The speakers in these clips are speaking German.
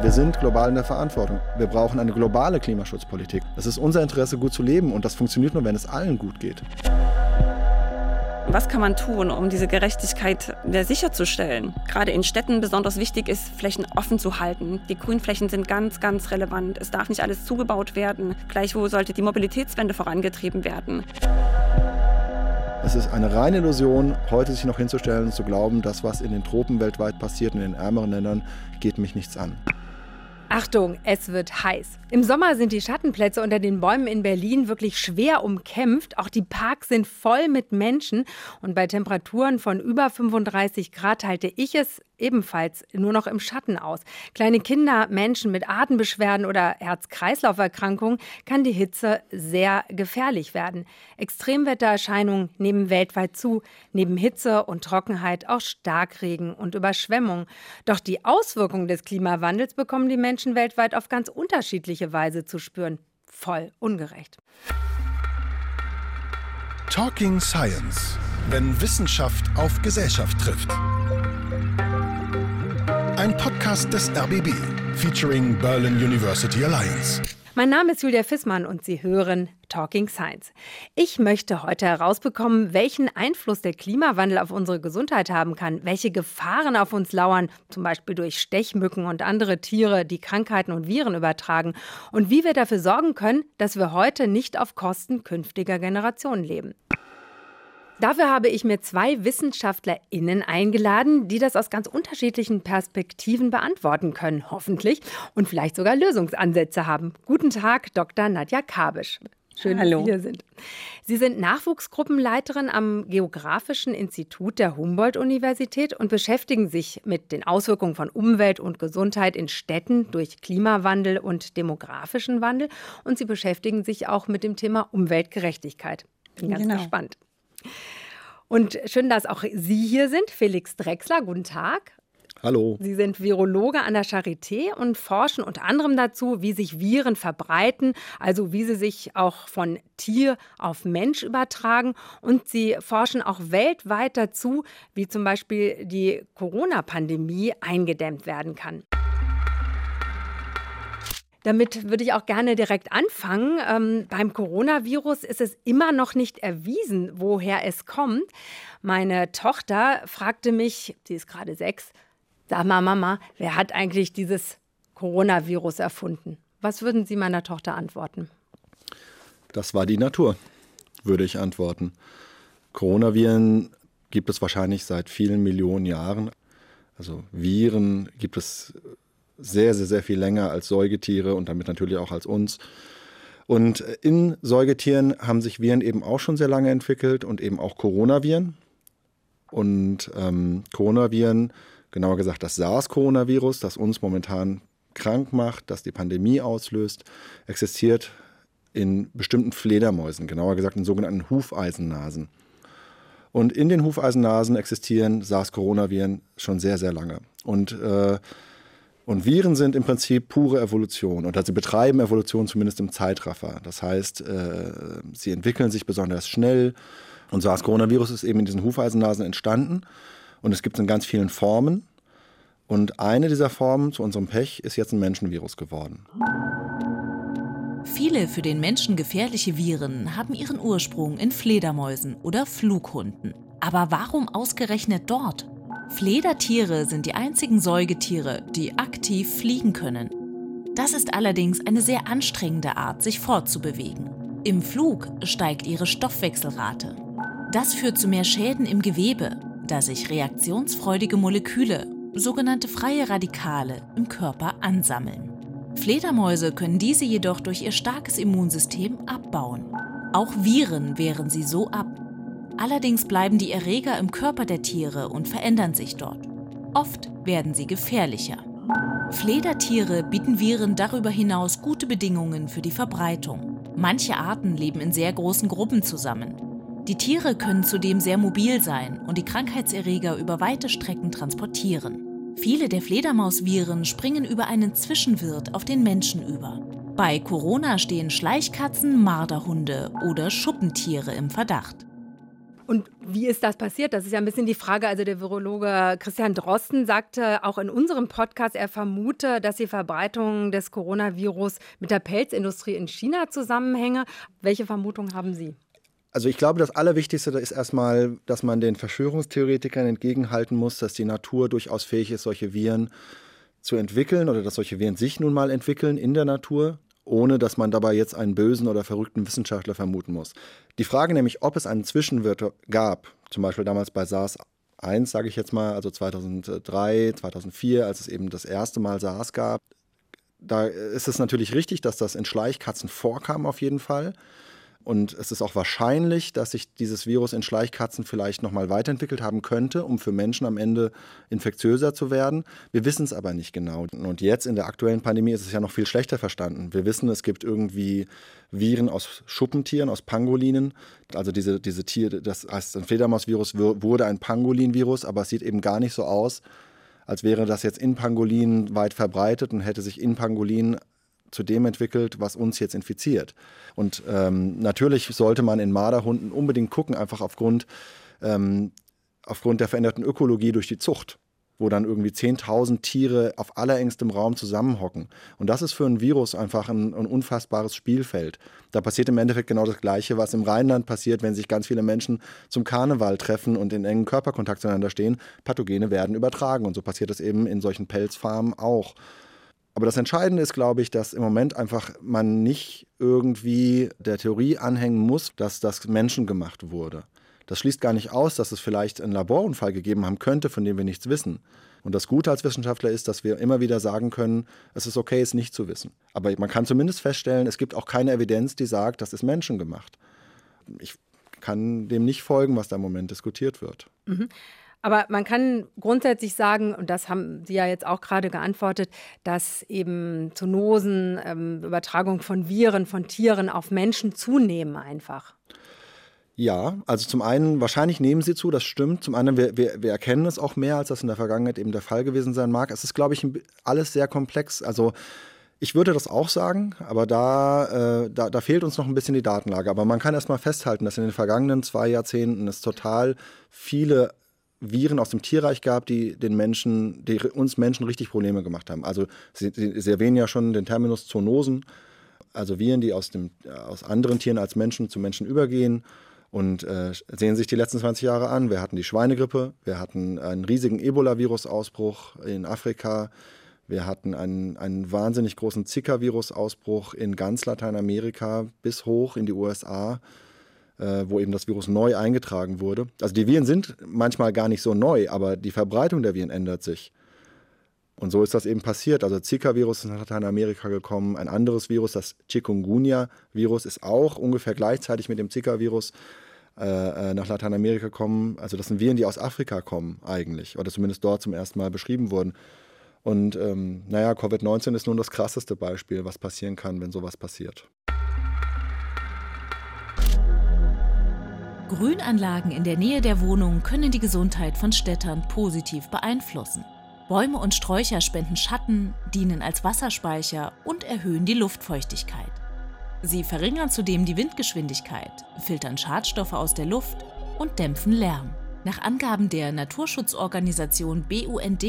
Wir sind global in der Verantwortung. Wir brauchen eine globale Klimaschutzpolitik. Es ist unser Interesse, gut zu leben und das funktioniert nur, wenn es allen gut geht. Was kann man tun, um diese Gerechtigkeit sicherzustellen? Gerade in Städten besonders wichtig ist, Flächen offen zu halten. Die Grünflächen sind ganz, ganz relevant. Es darf nicht alles zugebaut werden. Gleichwohl sollte die Mobilitätswende vorangetrieben werden. Es ist eine reine Illusion, heute sich noch hinzustellen und zu glauben, das, was in den Tropen weltweit passiert, in den ärmeren Ländern, geht mich nichts an. Achtung, es wird heiß. Im Sommer sind die Schattenplätze unter den Bäumen in Berlin wirklich schwer umkämpft. Auch die Parks sind voll mit Menschen. Und bei Temperaturen von über 35 Grad halte ich es ebenfalls nur noch im Schatten aus. Kleine Kinder, Menschen mit Atembeschwerden oder Herz-Kreislauf-Erkrankungen kann die Hitze sehr gefährlich werden. Extremwettererscheinungen nehmen weltweit zu, neben Hitze und Trockenheit auch Starkregen und Überschwemmung. Doch die Auswirkungen des Klimawandels bekommen die Menschen weltweit auf ganz unterschiedliche Weise zu spüren. Voll ungerecht. Talking Science, wenn Wissenschaft auf Gesellschaft trifft. Ein Podcast des RBB featuring Berlin University Alliance. Mein Name ist Julia Fissmann und Sie hören Talking Science. Ich möchte heute herausbekommen, welchen Einfluss der Klimawandel auf unsere Gesundheit haben kann, welche Gefahren auf uns lauern, zum Beispiel durch Stechmücken und andere Tiere, die Krankheiten und Viren übertragen, und wie wir dafür sorgen können, dass wir heute nicht auf Kosten künftiger Generationen leben. Dafür habe ich mir zwei WissenschaftlerInnen eingeladen, die das aus ganz unterschiedlichen Perspektiven beantworten können, hoffentlich, und vielleicht sogar Lösungsansätze haben. Guten Tag, Dr. Nadja Kabisch. Schön, Hallo. dass Sie hier sind. Sie sind Nachwuchsgruppenleiterin am Geografischen Institut der Humboldt-Universität und beschäftigen sich mit den Auswirkungen von Umwelt und Gesundheit in Städten durch Klimawandel und demografischen Wandel. Und Sie beschäftigen sich auch mit dem Thema Umweltgerechtigkeit. Bin ganz genau. gespannt. Und schön, dass auch Sie hier sind. Felix Drexler, guten Tag. Hallo. Sie sind Virologe an der Charité und forschen unter anderem dazu, wie sich Viren verbreiten, also wie sie sich auch von Tier auf Mensch übertragen. Und Sie forschen auch weltweit dazu, wie zum Beispiel die Corona-Pandemie eingedämmt werden kann. Damit würde ich auch gerne direkt anfangen. Ähm, beim Coronavirus ist es immer noch nicht erwiesen, woher es kommt. Meine Tochter fragte mich, sie ist gerade sechs, sag mal, Mama, wer hat eigentlich dieses Coronavirus erfunden? Was würden Sie meiner Tochter antworten? Das war die Natur, würde ich antworten. Coronaviren gibt es wahrscheinlich seit vielen Millionen Jahren. Also Viren gibt es sehr, sehr, sehr viel länger als Säugetiere und damit natürlich auch als uns. Und in Säugetieren haben sich Viren eben auch schon sehr lange entwickelt und eben auch Coronaviren. Und ähm, Coronaviren, genauer gesagt das SARS-Coronavirus, das uns momentan krank macht, das die Pandemie auslöst, existiert in bestimmten Fledermäusen, genauer gesagt in sogenannten Hufeisennasen. Und in den Hufeisennasen existieren SARS-Coronaviren schon sehr, sehr lange. Und äh, und Viren sind im Prinzip pure Evolution und sie betreiben Evolution zumindest im Zeitraffer. Das heißt, äh, sie entwickeln sich besonders schnell. Und SARS-Coronavirus ist eben in diesen Hufeisennasen entstanden und es gibt es in ganz vielen Formen. Und eine dieser Formen zu unserem Pech ist jetzt ein Menschenvirus geworden. Viele für den Menschen gefährliche Viren haben ihren Ursprung in Fledermäusen oder Flughunden. Aber warum ausgerechnet dort? Fledertiere sind die einzigen Säugetiere, die aktiv fliegen können. Das ist allerdings eine sehr anstrengende Art, sich fortzubewegen. Im Flug steigt ihre Stoffwechselrate. Das führt zu mehr Schäden im Gewebe, da sich reaktionsfreudige Moleküle, sogenannte freie Radikale, im Körper ansammeln. Fledermäuse können diese jedoch durch ihr starkes Immunsystem abbauen. Auch Viren wehren sie so ab. Allerdings bleiben die Erreger im Körper der Tiere und verändern sich dort. Oft werden sie gefährlicher. Fledertiere bieten Viren darüber hinaus gute Bedingungen für die Verbreitung. Manche Arten leben in sehr großen Gruppen zusammen. Die Tiere können zudem sehr mobil sein und die Krankheitserreger über weite Strecken transportieren. Viele der Fledermausviren springen über einen Zwischenwirt auf den Menschen über. Bei Corona stehen Schleichkatzen, Marderhunde oder Schuppentiere im Verdacht. Und wie ist das passiert? Das ist ja ein bisschen die Frage. Also der Virologe Christian Drosten sagte auch in unserem Podcast, er vermute, dass die Verbreitung des Coronavirus mit der Pelzindustrie in China zusammenhänge. Welche Vermutung haben Sie? Also ich glaube, das Allerwichtigste ist erstmal, dass man den Verschwörungstheoretikern entgegenhalten muss, dass die Natur durchaus fähig ist, solche Viren zu entwickeln oder dass solche Viren sich nun mal entwickeln in der Natur ohne dass man dabei jetzt einen bösen oder verrückten Wissenschaftler vermuten muss. Die Frage nämlich, ob es einen Zwischenwirt gab, zum Beispiel damals bei SARS 1, sage ich jetzt mal, also 2003, 2004, als es eben das erste Mal SARS gab, da ist es natürlich richtig, dass das in Schleichkatzen vorkam auf jeden Fall. Und es ist auch wahrscheinlich, dass sich dieses Virus in Schleichkatzen vielleicht nochmal weiterentwickelt haben könnte, um für Menschen am Ende infektiöser zu werden. Wir wissen es aber nicht genau. Und jetzt in der aktuellen Pandemie ist es ja noch viel schlechter verstanden. Wir wissen, es gibt irgendwie Viren aus Schuppentieren, aus Pangolinen. Also diese, diese Tiere, das heißt, ein Fledermausvirus wurde ein Pangolin-Virus, aber es sieht eben gar nicht so aus, als wäre das jetzt in Pangolin weit verbreitet und hätte sich in Pangolin zu dem entwickelt, was uns jetzt infiziert. Und ähm, natürlich sollte man in Marderhunden unbedingt gucken, einfach aufgrund, ähm, aufgrund der veränderten Ökologie durch die Zucht wo dann irgendwie 10.000 Tiere auf allerengstem Raum zusammenhocken. Und das ist für ein Virus einfach ein, ein, unfassbares Spielfeld. Da passiert im Endeffekt genau das Gleiche, was im Rheinland passiert, wenn sich ganz viele Menschen zum Karneval treffen und in engen Körperkontakt zueinander stehen. Pathogene werden übertragen. Und so passiert es eben in solchen Pelzfarmen auch. Aber das Entscheidende ist, glaube ich, dass im Moment einfach man nicht irgendwie der Theorie anhängen muss, dass das menschengemacht wurde. Das schließt gar nicht aus, dass es vielleicht einen Laborunfall gegeben haben könnte, von dem wir nichts wissen. Und das Gute als Wissenschaftler ist, dass wir immer wieder sagen können, es ist okay, es nicht zu wissen. Aber man kann zumindest feststellen, es gibt auch keine Evidenz, die sagt, das ist menschengemacht. Ich kann dem nicht folgen, was da im Moment diskutiert wird. Mhm. Aber man kann grundsätzlich sagen, und das haben Sie ja jetzt auch gerade geantwortet, dass eben Zoonosen, ähm, Übertragung von Viren, von Tieren auf Menschen zunehmen einfach. Ja, also zum einen, wahrscheinlich nehmen sie zu, das stimmt. Zum anderen, wir, wir, wir erkennen es auch mehr, als das in der Vergangenheit eben der Fall gewesen sein mag. Es ist, glaube ich, alles sehr komplex. Also ich würde das auch sagen, aber da, äh, da, da, fehlt uns noch ein bisschen die Datenlage. Aber man kann erstmal festhalten, dass in den vergangenen zwei Jahrzehnten es total viele Viren aus dem Tierreich gab, die den Menschen, die uns Menschen richtig Probleme gemacht haben. Also Sie, Sie erwähnen ja schon den Terminus Zoonosen, also Viren, die aus, dem, aus anderen Tieren als Menschen zu Menschen übergehen. Und äh, sehen sich die letzten 20 Jahre an. Wir hatten die Schweinegrippe, wir hatten einen riesigen Ebola-Virus-Ausbruch in Afrika, wir hatten einen, einen wahnsinnig großen Zika-Virus-Ausbruch in ganz Lateinamerika bis hoch in die USA äh, wo eben das Virus neu eingetragen wurde. Also die Viren sind manchmal gar nicht so neu, aber die Verbreitung der Viren ändert sich. Und so ist das eben passiert. Also Zika-Virus ist nach Lateinamerika gekommen. Ein anderes Virus, das Chikungunya-Virus, ist auch ungefähr gleichzeitig mit dem Zika-Virus äh, äh, nach Lateinamerika gekommen. Also das sind Viren, die aus Afrika kommen eigentlich. Oder zumindest dort zum ersten Mal beschrieben wurden. Und ähm, naja, Covid-19 ist nun das krasseste Beispiel, was passieren kann, wenn sowas passiert. Grünanlagen in der Nähe der Wohnung können die Gesundheit von Städtern positiv beeinflussen. Bäume und Sträucher spenden Schatten, dienen als Wasserspeicher und erhöhen die Luftfeuchtigkeit. Sie verringern zudem die Windgeschwindigkeit, filtern Schadstoffe aus der Luft und dämpfen Lärm. Nach Angaben der Naturschutzorganisation BUND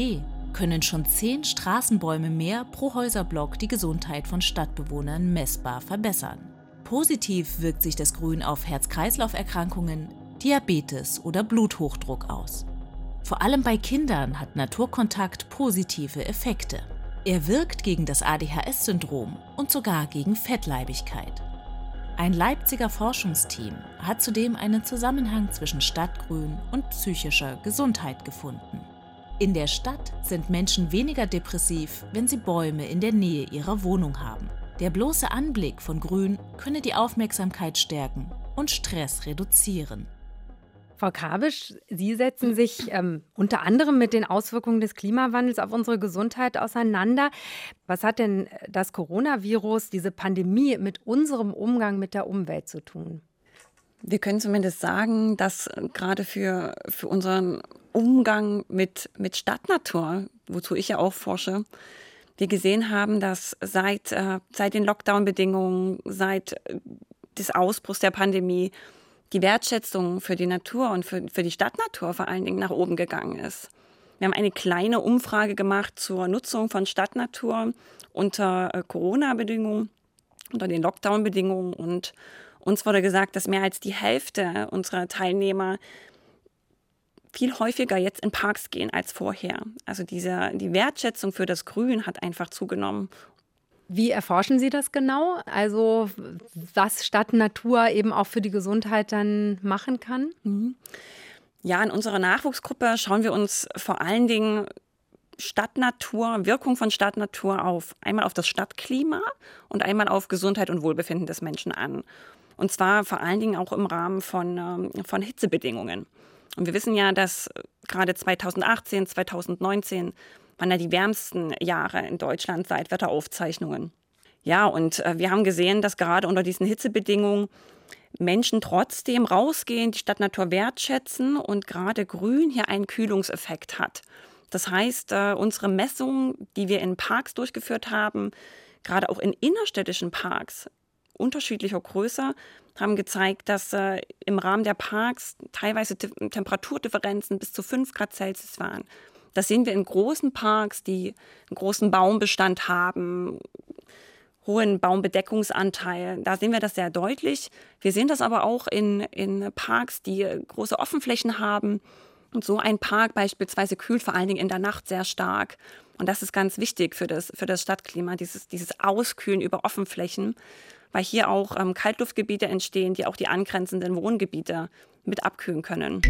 können schon zehn Straßenbäume mehr pro Häuserblock die Gesundheit von Stadtbewohnern messbar verbessern. Positiv wirkt sich das Grün auf Herz-Kreislauf-Erkrankungen, Diabetes oder Bluthochdruck aus. Vor allem bei Kindern hat Naturkontakt positive Effekte. Er wirkt gegen das ADHS-Syndrom und sogar gegen Fettleibigkeit. Ein Leipziger Forschungsteam hat zudem einen Zusammenhang zwischen Stadtgrün und psychischer Gesundheit gefunden. In der Stadt sind Menschen weniger depressiv, wenn sie Bäume in der Nähe ihrer Wohnung haben. Der bloße Anblick von Grün könne die Aufmerksamkeit stärken und Stress reduzieren. Frau Kabisch, Sie setzen sich ähm, unter anderem mit den Auswirkungen des Klimawandels auf unsere Gesundheit auseinander. Was hat denn das Coronavirus, diese Pandemie mit unserem Umgang mit der Umwelt zu tun? Wir können zumindest sagen, dass gerade für, für unseren Umgang mit, mit Stadtnatur, wozu ich ja auch forsche, wir gesehen haben, dass seit, äh, seit den Lockdown-Bedingungen, seit äh, des Ausbruchs der Pandemie, die Wertschätzung für die Natur und für, für die Stadtnatur vor allen Dingen nach oben gegangen ist. Wir haben eine kleine Umfrage gemacht zur Nutzung von Stadtnatur unter äh, Corona-Bedingungen, unter den Lockdown-Bedingungen. Und uns wurde gesagt, dass mehr als die Hälfte unserer Teilnehmer viel häufiger jetzt in Parks gehen als vorher. Also diese, die Wertschätzung für das Grün hat einfach zugenommen. Wie erforschen Sie das genau? Also was Stadtnatur eben auch für die Gesundheit dann machen kann? Mhm. Ja, in unserer Nachwuchsgruppe schauen wir uns vor allen Dingen Stadtnatur, Wirkung von Stadtnatur auf einmal auf das Stadtklima und einmal auf Gesundheit und Wohlbefinden des Menschen an. Und zwar vor allen Dingen auch im Rahmen von, ähm, von Hitzebedingungen. Und wir wissen ja, dass gerade 2018, 2019 waren ja die wärmsten Jahre in Deutschland seit Wetteraufzeichnungen. Ja, und äh, wir haben gesehen, dass gerade unter diesen Hitzebedingungen Menschen trotzdem rausgehen, die Stadtnatur wertschätzen und gerade Grün hier einen Kühlungseffekt hat. Das heißt, äh, unsere Messungen, die wir in Parks durchgeführt haben, gerade auch in innerstädtischen Parks unterschiedlicher Größe, haben gezeigt, dass äh, im Rahmen der Parks teilweise Temperaturdifferenzen bis zu 5 Grad Celsius waren. Das sehen wir in großen Parks, die einen großen Baumbestand haben, hohen Baumbedeckungsanteil. Da sehen wir das sehr deutlich. Wir sehen das aber auch in, in Parks, die große Offenflächen haben. Und so ein Park beispielsweise kühlt vor allen Dingen in der Nacht sehr stark. Und das ist ganz wichtig für das, für das Stadtklima, dieses, dieses Auskühlen über Offenflächen, weil hier auch ähm, Kaltluftgebiete entstehen, die auch die angrenzenden Wohngebiete mit abkühlen können.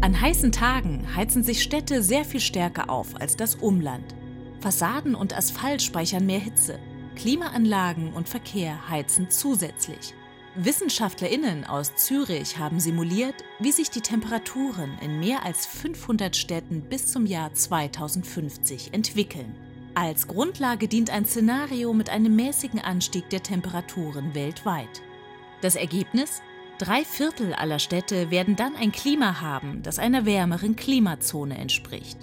An heißen Tagen heizen sich Städte sehr viel stärker auf als das Umland. Fassaden und Asphalt speichern mehr Hitze. Klimaanlagen und Verkehr heizen zusätzlich. WissenschaftlerInnen aus Zürich haben simuliert, wie sich die Temperaturen in mehr als 500 Städten bis zum Jahr 2050 entwickeln. Als Grundlage dient ein Szenario mit einem mäßigen Anstieg der Temperaturen weltweit. Das Ergebnis? Drei Viertel aller Städte werden dann ein Klima haben, das einer wärmeren Klimazone entspricht.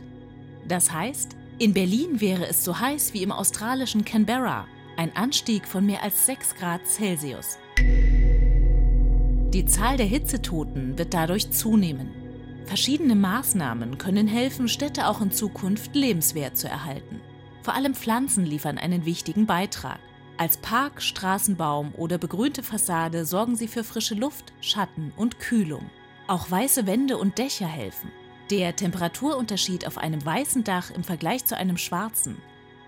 Das heißt, in Berlin wäre es so heiß wie im australischen Canberra, ein Anstieg von mehr als 6 Grad Celsius. Die Zahl der Hitzetoten wird dadurch zunehmen. Verschiedene Maßnahmen können helfen, Städte auch in Zukunft lebenswert zu erhalten. Vor allem Pflanzen liefern einen wichtigen Beitrag. Als Park, Straßenbaum oder begrünte Fassade sorgen sie für frische Luft, Schatten und Kühlung. Auch weiße Wände und Dächer helfen. Der Temperaturunterschied auf einem weißen Dach im Vergleich zu einem schwarzen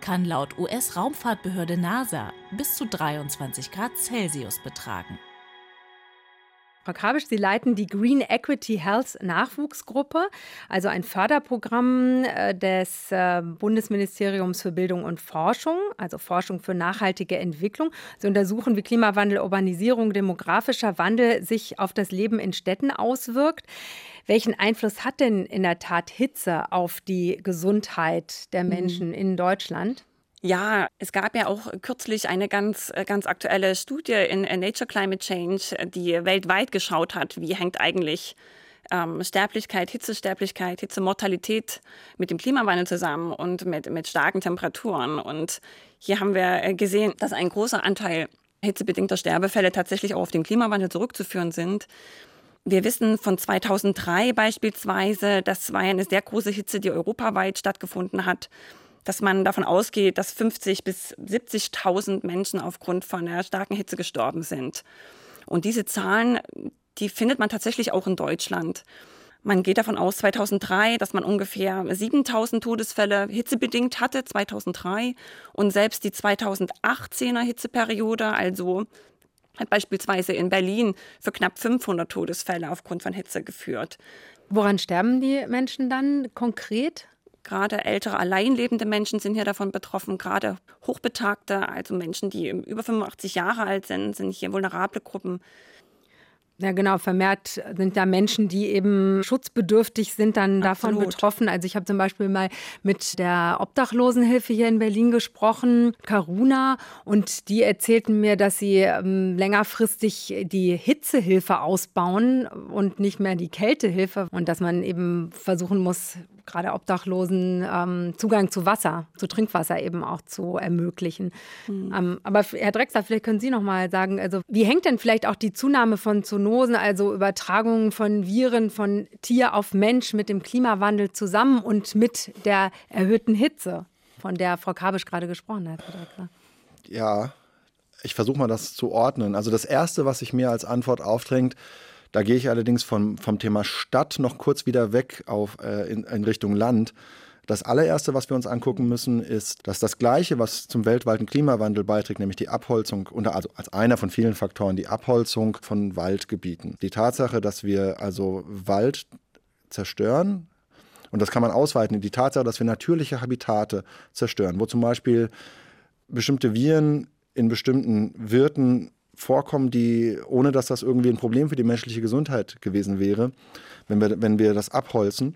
kann laut US-Raumfahrtbehörde NASA bis zu 23 Grad Celsius betragen. Frau Krabisch, Sie leiten die Green Equity Health Nachwuchsgruppe, also ein Förderprogramm äh, des äh, Bundesministeriums für Bildung und Forschung, also Forschung für nachhaltige Entwicklung. Sie untersuchen, wie Klimawandel, Urbanisierung, demografischer Wandel sich auf das Leben in Städten auswirkt. Welchen Einfluss hat denn in der Tat Hitze auf die Gesundheit der mhm. Menschen mhm. in Deutschland? Ja, es gab ja auch kürzlich eine ganz, äh, ganz aktuelle Studie in Nature Climate Change, die weltweit geschaut hat, wie hängt eigentlich ähm, Sterblichkeit, Hitzesterblichkeit, Hitzemortalität mit dem Klimawandel zusammen und mit, mit starken Temperaturen. Und hier haben wir äh, gesehen, dass ein großer Anteil hitzebedingter Sterbefälle tatsächlich auch auf den Klimawandel zurückzuführen sind. Wir wissen von 2003 beispielsweise, das war eine sehr große Hitze, die europaweit stattgefunden hat dass man davon ausgeht, dass 50 bis 70.000 Menschen aufgrund von der starken Hitze gestorben sind. Und diese Zahlen, die findet man tatsächlich auch in Deutschland. Man geht davon aus, 2003, dass man ungefähr 7000 Todesfälle hitzebedingt hatte, 2003. Und selbst die 2018er Hitzeperiode, also hat beispielsweise in Berlin für knapp 500 Todesfälle aufgrund von Hitze geführt. Woran sterben die Menschen dann konkret? Gerade ältere, alleinlebende Menschen sind hier davon betroffen. Gerade Hochbetagte, also Menschen, die über 85 Jahre alt sind, sind hier vulnerable Gruppen. Ja, genau. Vermehrt sind da Menschen, die eben schutzbedürftig sind, dann Absolut. davon betroffen. Also ich habe zum Beispiel mal mit der Obdachlosenhilfe hier in Berlin gesprochen, Karuna, und die erzählten mir, dass sie ähm, längerfristig die Hitzehilfe ausbauen und nicht mehr die Kältehilfe und dass man eben versuchen muss, gerade Obdachlosen ähm, Zugang zu Wasser, zu Trinkwasser eben auch zu ermöglichen. Mhm. Ähm, aber Herr Drexler, vielleicht können Sie noch mal sagen, also wie hängt denn vielleicht auch die Zunahme von Zoonosen, also Übertragungen von Viren von Tier auf Mensch mit dem Klimawandel zusammen und mit der erhöhten Hitze, von der Frau Kabisch gerade gesprochen hat, Herr Drexler? Ja, ich versuche mal das zu ordnen. Also das Erste, was sich mir als Antwort aufdrängt, da gehe ich allerdings vom, vom Thema Stadt noch kurz wieder weg auf, äh, in, in Richtung Land. Das allererste, was wir uns angucken müssen, ist, dass das Gleiche, was zum weltweiten Klimawandel beiträgt, nämlich die Abholzung, unter, also als einer von vielen Faktoren, die Abholzung von Waldgebieten. Die Tatsache, dass wir also Wald zerstören, und das kann man ausweiten, die Tatsache, dass wir natürliche Habitate zerstören, wo zum Beispiel bestimmte Viren in bestimmten Wirten vorkommen, die, ohne dass das irgendwie ein Problem für die menschliche Gesundheit gewesen wäre, wenn wir, wenn wir das abholzen,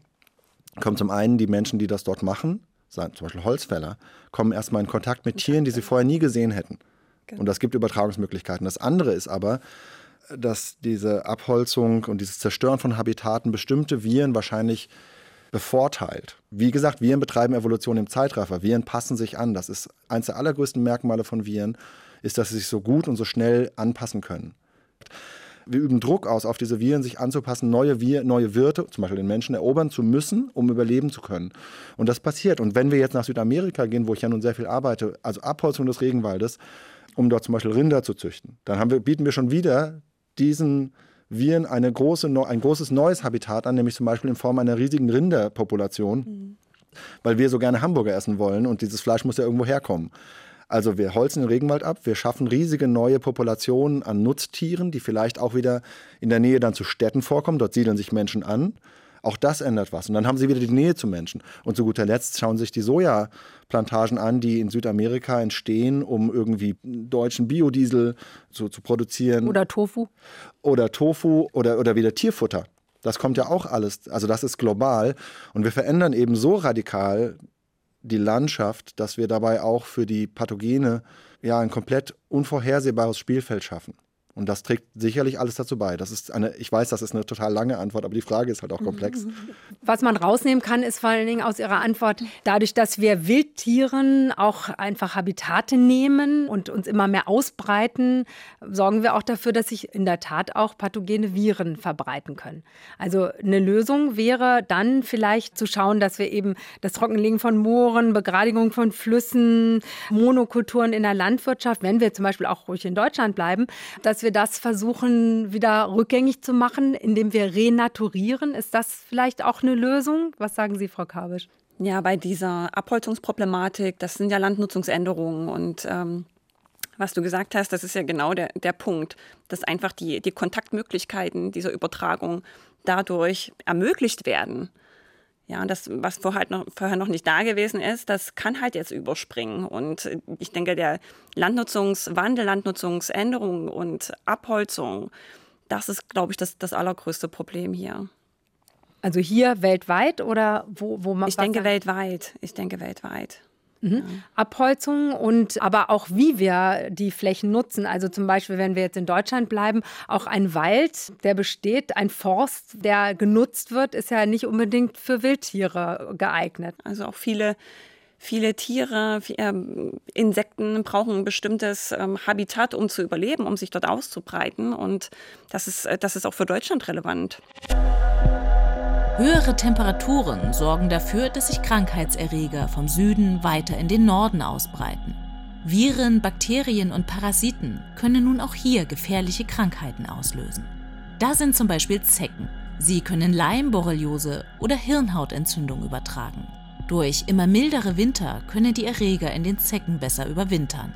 kommen zum einen die Menschen, die das dort machen, zum Beispiel Holzfäller, kommen erstmal in Kontakt mit Tieren, die sie vorher nie gesehen hätten. Genau. Und das gibt Übertragungsmöglichkeiten. Das andere ist aber, dass diese Abholzung und dieses Zerstören von Habitaten bestimmte Viren wahrscheinlich bevorteilt. Wie gesagt, Viren betreiben Evolution im Zeitraffer. Viren passen sich an. Das ist eines der allergrößten Merkmale von Viren ist, dass sie sich so gut und so schnell anpassen können. Wir üben Druck aus, auf diese Viren sich anzupassen, neue, Wir neue Wirte, zum Beispiel den Menschen, erobern zu müssen, um überleben zu können. Und das passiert. Und wenn wir jetzt nach Südamerika gehen, wo ich ja nun sehr viel arbeite, also Abholzung des Regenwaldes, um dort zum Beispiel Rinder zu züchten, dann wir, bieten wir schon wieder diesen Viren eine große, ein großes neues Habitat an, nämlich zum Beispiel in Form einer riesigen Rinderpopulation, mhm. weil wir so gerne Hamburger essen wollen und dieses Fleisch muss ja irgendwo herkommen. Also wir holzen den Regenwald ab, wir schaffen riesige neue Populationen an Nutztieren, die vielleicht auch wieder in der Nähe dann zu Städten vorkommen. Dort siedeln sich Menschen an. Auch das ändert was. Und dann haben sie wieder die Nähe zu Menschen. Und zu guter Letzt schauen sich die Sojaplantagen an, die in Südamerika entstehen, um irgendwie deutschen Biodiesel zu, zu produzieren. Oder Tofu. Oder Tofu oder, oder wieder Tierfutter. Das kommt ja auch alles, also das ist global. Und wir verändern eben so radikal die Landschaft, dass wir dabei auch für die Pathogene ja ein komplett unvorhersehbares Spielfeld schaffen. Und das trägt sicherlich alles dazu bei. Das ist eine, ich weiß, das ist eine total lange Antwort, aber die Frage ist halt auch komplex. Was man rausnehmen kann, ist vor allen Dingen aus Ihrer Antwort, dadurch, dass wir Wildtieren auch einfach Habitate nehmen und uns immer mehr ausbreiten, sorgen wir auch dafür, dass sich in der Tat auch pathogene Viren verbreiten können. Also eine Lösung wäre dann vielleicht zu schauen, dass wir eben das Trockenlegen von Mooren, Begradigung von Flüssen, Monokulturen in der Landwirtschaft, wenn wir zum Beispiel auch ruhig in Deutschland bleiben, dass wir wir das versuchen, wieder rückgängig zu machen, indem wir renaturieren. Ist das vielleicht auch eine Lösung? Was sagen Sie, Frau Kabisch? Ja, bei dieser Abholzungsproblematik, das sind ja Landnutzungsänderungen und ähm, was du gesagt hast, das ist ja genau der, der Punkt, dass einfach die, die Kontaktmöglichkeiten dieser Übertragung dadurch ermöglicht werden. Ja, das, was vorher, noch, vorher noch nicht da gewesen ist, das kann halt jetzt überspringen. Und ich denke, der Landnutzungswandel, Landnutzungsänderung und Abholzung, das ist, glaube ich, das, das allergrößte Problem hier. Also hier weltweit oder wo, wo man. Ich denke weltweit. Ich denke weltweit. Mhm. Ja. Abholzung und aber auch wie wir die Flächen nutzen. Also zum Beispiel, wenn wir jetzt in Deutschland bleiben, auch ein Wald, der besteht, ein Forst, der genutzt wird, ist ja nicht unbedingt für Wildtiere geeignet. Also auch viele Viele Tiere, ähm, Insekten brauchen ein bestimmtes ähm, Habitat, um zu überleben, um sich dort auszubreiten. Und das ist, äh, das ist auch für Deutschland relevant. Höhere Temperaturen sorgen dafür, dass sich Krankheitserreger vom Süden weiter in den Norden ausbreiten. Viren, Bakterien und Parasiten können nun auch hier gefährliche Krankheiten auslösen. Da sind zum Beispiel Zecken. Sie können Leim, Borreliose oder Hirnhautentzündung übertragen. Durch immer mildere Winter können die Erreger in den Zecken besser überwintern.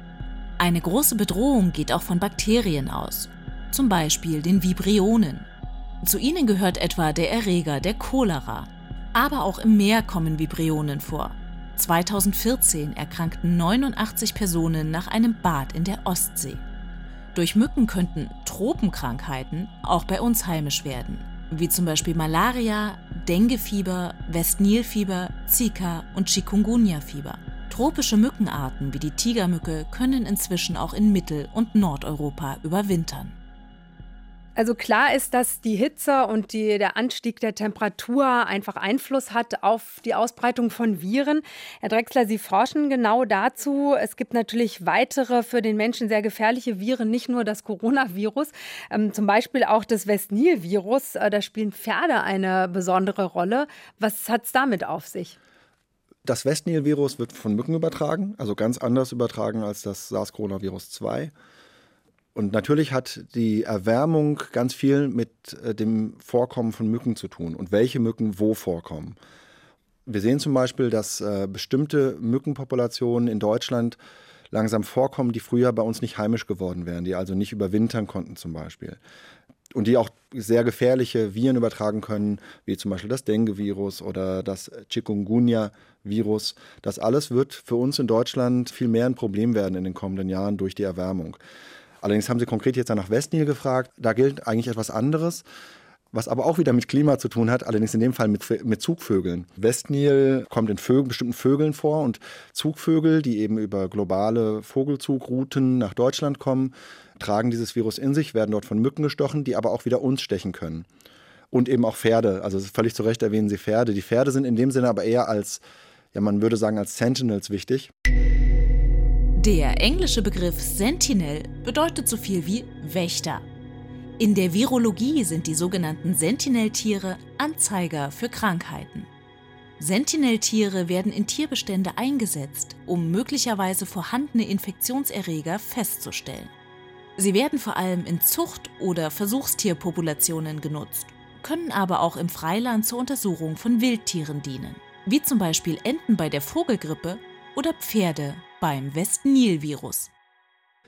Eine große Bedrohung geht auch von Bakterien aus, zum Beispiel den Vibrionen, zu ihnen gehört etwa der Erreger der Cholera. Aber auch im Meer kommen Vibrionen vor. 2014 erkrankten 89 Personen nach einem Bad in der Ostsee. Durch Mücken könnten Tropenkrankheiten auch bei uns heimisch werden, wie zum Beispiel Malaria, Denguefieber, Westnilfieber, Zika und Chikungunya-Fieber. Tropische Mückenarten wie die Tigermücke können inzwischen auch in Mittel- und Nordeuropa überwintern. Also klar ist, dass die Hitze und die, der Anstieg der Temperatur einfach Einfluss hat auf die Ausbreitung von Viren. Herr Drexler, Sie forschen genau dazu. Es gibt natürlich weitere für den Menschen sehr gefährliche Viren, nicht nur das Coronavirus, ähm, zum Beispiel auch das Westnil-Virus. Äh, da spielen Pferde eine besondere Rolle. Was hat es damit auf sich? Das Westnil-Virus wird von Mücken übertragen, also ganz anders übertragen als das SARS-Coronavirus 2. Und natürlich hat die Erwärmung ganz viel mit äh, dem Vorkommen von Mücken zu tun und welche Mücken wo vorkommen. Wir sehen zum Beispiel, dass äh, bestimmte Mückenpopulationen in Deutschland langsam vorkommen, die früher bei uns nicht heimisch geworden wären, die also nicht überwintern konnten zum Beispiel. Und die auch sehr gefährliche Viren übertragen können, wie zum Beispiel das Dengue-Virus oder das Chikungunya-Virus. Das alles wird für uns in Deutschland viel mehr ein Problem werden in den kommenden Jahren durch die Erwärmung. Allerdings haben Sie konkret jetzt nach Westnil gefragt. Da gilt eigentlich etwas anderes, was aber auch wieder mit Klima zu tun hat, allerdings in dem Fall mit, mit Zugvögeln. Westnil kommt in Vögel, bestimmten Vögeln vor und Zugvögel, die eben über globale Vogelzugrouten nach Deutschland kommen, tragen dieses Virus in sich, werden dort von Mücken gestochen, die aber auch wieder uns stechen können. Und eben auch Pferde. Also völlig zu Recht erwähnen Sie Pferde. Die Pferde sind in dem Sinne aber eher als, ja, man würde sagen, als Sentinels wichtig. Der englische Begriff Sentinel bedeutet so viel wie Wächter. In der Virologie sind die sogenannten Sentineltiere Anzeiger für Krankheiten. Sentineltiere werden in Tierbestände eingesetzt, um möglicherweise vorhandene Infektionserreger festzustellen. Sie werden vor allem in Zucht- oder Versuchstierpopulationen genutzt, können aber auch im Freiland zur Untersuchung von Wildtieren dienen, wie zum Beispiel Enten bei der Vogelgrippe oder Pferde beim West-Nil-Virus.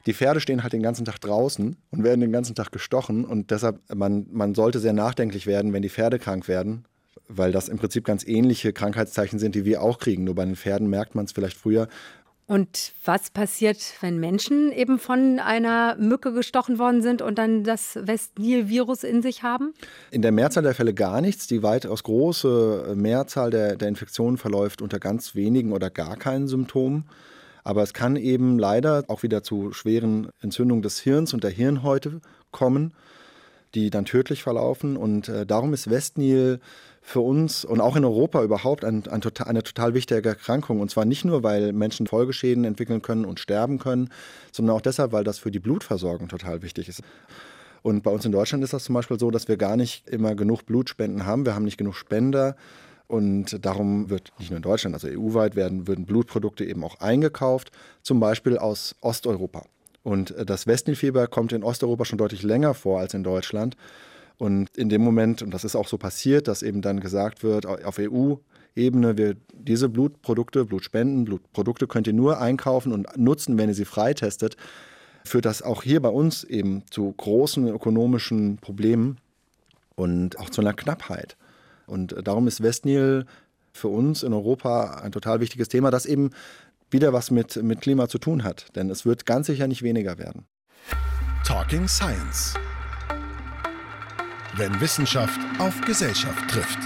Die Pferde stehen halt den ganzen Tag draußen und werden den ganzen Tag gestochen und deshalb, man, man sollte sehr nachdenklich werden, wenn die Pferde krank werden, weil das im Prinzip ganz ähnliche Krankheitszeichen sind, die wir auch kriegen. Nur bei den Pferden merkt man es vielleicht früher. Und was passiert, wenn Menschen eben von einer Mücke gestochen worden sind und dann das West-Nil-Virus in sich haben? In der Mehrzahl der Fälle gar nichts. Die weitaus große Mehrzahl der, der Infektionen verläuft unter ganz wenigen oder gar keinen Symptomen. Aber es kann eben leider auch wieder zu schweren Entzündungen des Hirns und der Hirnhäute kommen, die dann tödlich verlaufen. Und äh, darum ist Westnil für uns und auch in Europa überhaupt ein, ein, eine total wichtige Erkrankung. Und zwar nicht nur, weil Menschen Folgeschäden entwickeln können und sterben können, sondern auch deshalb, weil das für die Blutversorgung total wichtig ist. Und bei uns in Deutschland ist das zum Beispiel so, dass wir gar nicht immer genug Blutspenden haben. Wir haben nicht genug Spender. Und darum wird nicht nur in Deutschland, also EU-weit werden, würden Blutprodukte eben auch eingekauft, zum Beispiel aus Osteuropa. Und äh, das Westnilfieber kommt in Osteuropa schon deutlich länger vor als in Deutschland. Und in dem Moment, und das ist auch so passiert, dass eben dann gesagt wird, auf EU-Ebene, diese Blutprodukte, Blutspenden, Blutprodukte könnt ihr nur einkaufen und nutzen, wenn ihr sie freitestet, führt das auch hier bei uns eben zu großen ökonomischen Problemen und auch zu einer Knappheit. Und darum ist Westnil für uns in Europa ein total wichtiges Thema, das eben wieder was mit, mit Klima zu tun hat. Denn es wird ganz sicher nicht weniger werden. Talking Science. Wenn Wissenschaft auf Gesellschaft trifft.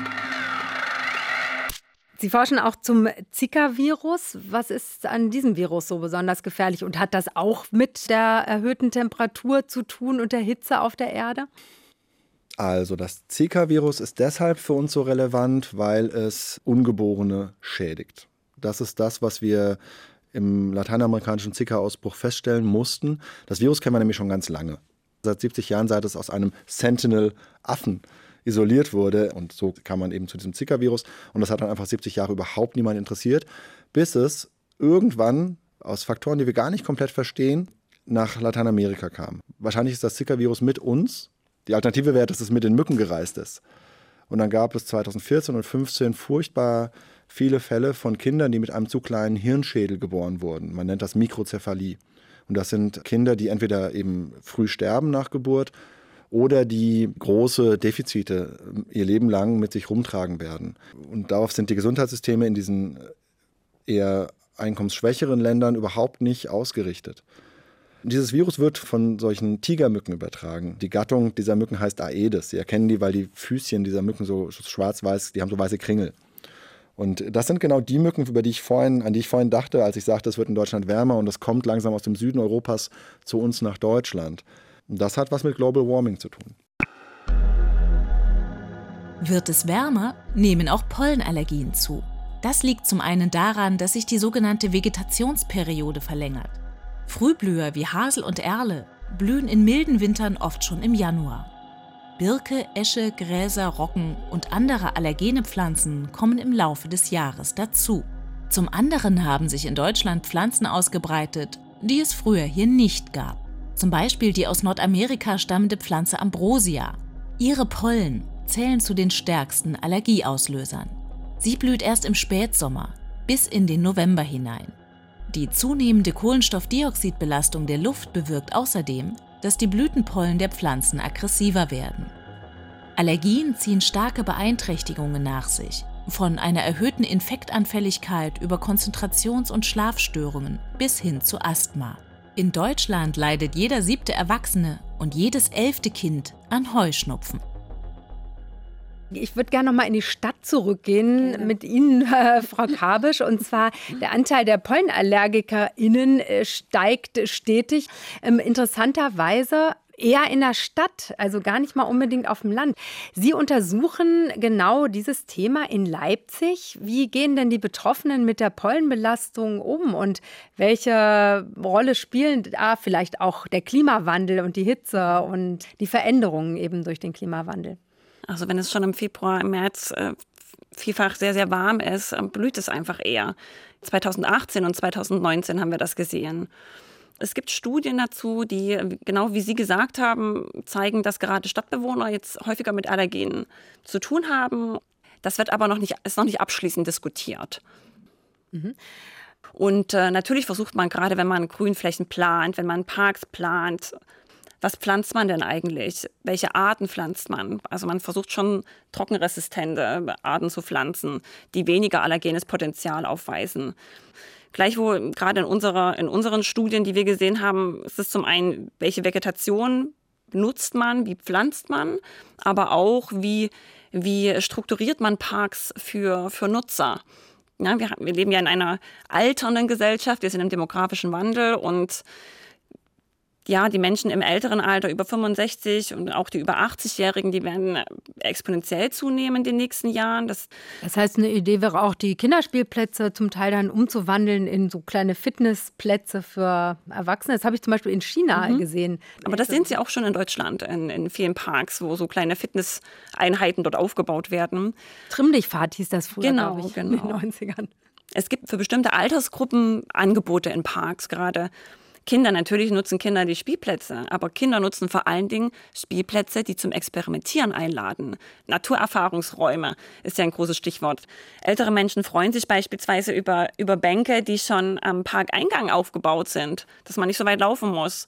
Sie forschen auch zum Zika-Virus. Was ist an diesem Virus so besonders gefährlich und hat das auch mit der erhöhten Temperatur zu tun und der Hitze auf der Erde? Also das Zika-Virus ist deshalb für uns so relevant, weil es Ungeborene schädigt. Das ist das, was wir im lateinamerikanischen Zika-Ausbruch feststellen mussten. Das Virus kennen wir nämlich schon ganz lange. Seit 70 Jahren, seit es aus einem Sentinel-Affen isoliert wurde. Und so kam man eben zu diesem Zika-Virus. Und das hat dann einfach 70 Jahre überhaupt niemand interessiert, bis es irgendwann aus Faktoren, die wir gar nicht komplett verstehen, nach Lateinamerika kam. Wahrscheinlich ist das Zika-Virus mit uns die Alternative wäre, dass es mit den Mücken gereist ist. Und dann gab es 2014 und 2015 furchtbar viele Fälle von Kindern, die mit einem zu kleinen Hirnschädel geboren wurden. Man nennt das Mikrozephalie. Und das sind Kinder, die entweder eben früh sterben nach Geburt oder die große Defizite ihr Leben lang mit sich rumtragen werden. Und darauf sind die Gesundheitssysteme in diesen eher einkommensschwächeren Ländern überhaupt nicht ausgerichtet. Dieses Virus wird von solchen Tigermücken übertragen. Die Gattung dieser Mücken heißt Aedes. Sie erkennen die, weil die Füßchen dieser Mücken so schwarz-weiß, die haben so weiße Kringel. Und das sind genau die Mücken, über die ich vorhin, an die ich vorhin dachte, als ich sagte, es wird in Deutschland wärmer und es kommt langsam aus dem Süden Europas zu uns nach Deutschland. Und das hat was mit Global Warming zu tun. Wird es wärmer, nehmen auch Pollenallergien zu. Das liegt zum einen daran, dass sich die sogenannte Vegetationsperiode verlängert. Frühblüher wie Hasel und Erle blühen in milden Wintern oft schon im Januar. Birke, Esche, Gräser, Rocken und andere allergene Pflanzen kommen im Laufe des Jahres dazu. Zum anderen haben sich in Deutschland Pflanzen ausgebreitet, die es früher hier nicht gab. Zum Beispiel die aus Nordamerika stammende Pflanze Ambrosia. Ihre Pollen zählen zu den stärksten Allergieauslösern. Sie blüht erst im Spätsommer bis in den November hinein. Die zunehmende Kohlenstoffdioxidbelastung der Luft bewirkt außerdem, dass die Blütenpollen der Pflanzen aggressiver werden. Allergien ziehen starke Beeinträchtigungen nach sich, von einer erhöhten Infektanfälligkeit über Konzentrations- und Schlafstörungen bis hin zu Asthma. In Deutschland leidet jeder siebte Erwachsene und jedes elfte Kind an Heuschnupfen. Ich würde gerne noch mal in die Stadt zurückgehen Gerne. mit Ihnen, äh, Frau Kabisch. Und zwar der Anteil der PollenallergikerInnen äh, steigt stetig. Ähm, interessanterweise eher in der Stadt, also gar nicht mal unbedingt auf dem Land. Sie untersuchen genau dieses Thema in Leipzig. Wie gehen denn die Betroffenen mit der Pollenbelastung um und welche Rolle spielen da vielleicht auch der Klimawandel und die Hitze und die Veränderungen eben durch den Klimawandel? Also wenn es schon im Februar, im März äh, vielfach sehr, sehr warm ist, äh, blüht es einfach eher. 2018 und 2019 haben wir das gesehen. Es gibt Studien dazu, die, genau wie Sie gesagt haben, zeigen, dass gerade Stadtbewohner jetzt häufiger mit Allergenen zu tun haben. Das wird aber noch nicht, ist noch nicht abschließend diskutiert. Mhm. Und äh, natürlich versucht man gerade, wenn man Grünflächen plant, wenn man Parks plant, was pflanzt man denn eigentlich? Welche Arten pflanzt man? Also man versucht schon trockenresistente Arten zu pflanzen, die weniger allergenes Potenzial aufweisen. Gleichwohl, gerade in, unserer, in unseren Studien, die wir gesehen haben, ist es zum einen, welche Vegetation nutzt man, wie pflanzt man, aber auch, wie, wie strukturiert man Parks für, für Nutzer. Ja, wir, wir leben ja in einer alternden Gesellschaft, wir sind im demografischen Wandel und ja, die Menschen im älteren Alter über 65 und auch die über 80-Jährigen, die werden exponentiell zunehmen in den nächsten Jahren. Das, das heißt, eine Idee wäre auch, die Kinderspielplätze zum Teil dann umzuwandeln in so kleine Fitnessplätze für Erwachsene. Das habe ich zum Beispiel in China mhm. gesehen. Aber das sehen Sie auch schon in Deutschland, in, in vielen Parks, wo so kleine Fitnesseinheiten dort aufgebaut werden. Trimm-dich-Fahrt hieß das früher, genau, ich, genau. in den 90ern. Genau. Es gibt für bestimmte Altersgruppen Angebote in Parks gerade. Kinder, natürlich nutzen Kinder die Spielplätze, aber Kinder nutzen vor allen Dingen Spielplätze, die zum Experimentieren einladen. Naturerfahrungsräume ist ja ein großes Stichwort. Ältere Menschen freuen sich beispielsweise über, über Bänke, die schon am Parkeingang aufgebaut sind, dass man nicht so weit laufen muss.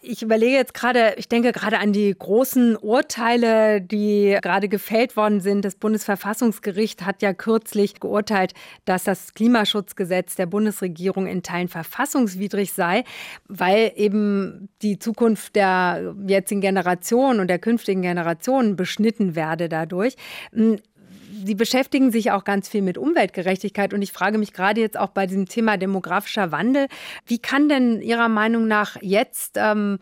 Ich überlege jetzt gerade, ich denke gerade an die großen Urteile, die gerade gefällt worden sind. Das Bundesverfassungsgericht hat ja kürzlich geurteilt, dass das Klimaschutzgesetz der Bundesregierung in Teilen verfassungswidrig sei, weil eben die Zukunft der jetzigen Generation und der künftigen Generationen beschnitten werde dadurch. Sie beschäftigen sich auch ganz viel mit Umweltgerechtigkeit und ich frage mich gerade jetzt auch bei diesem Thema demografischer Wandel, wie kann denn Ihrer Meinung nach jetzt ähm,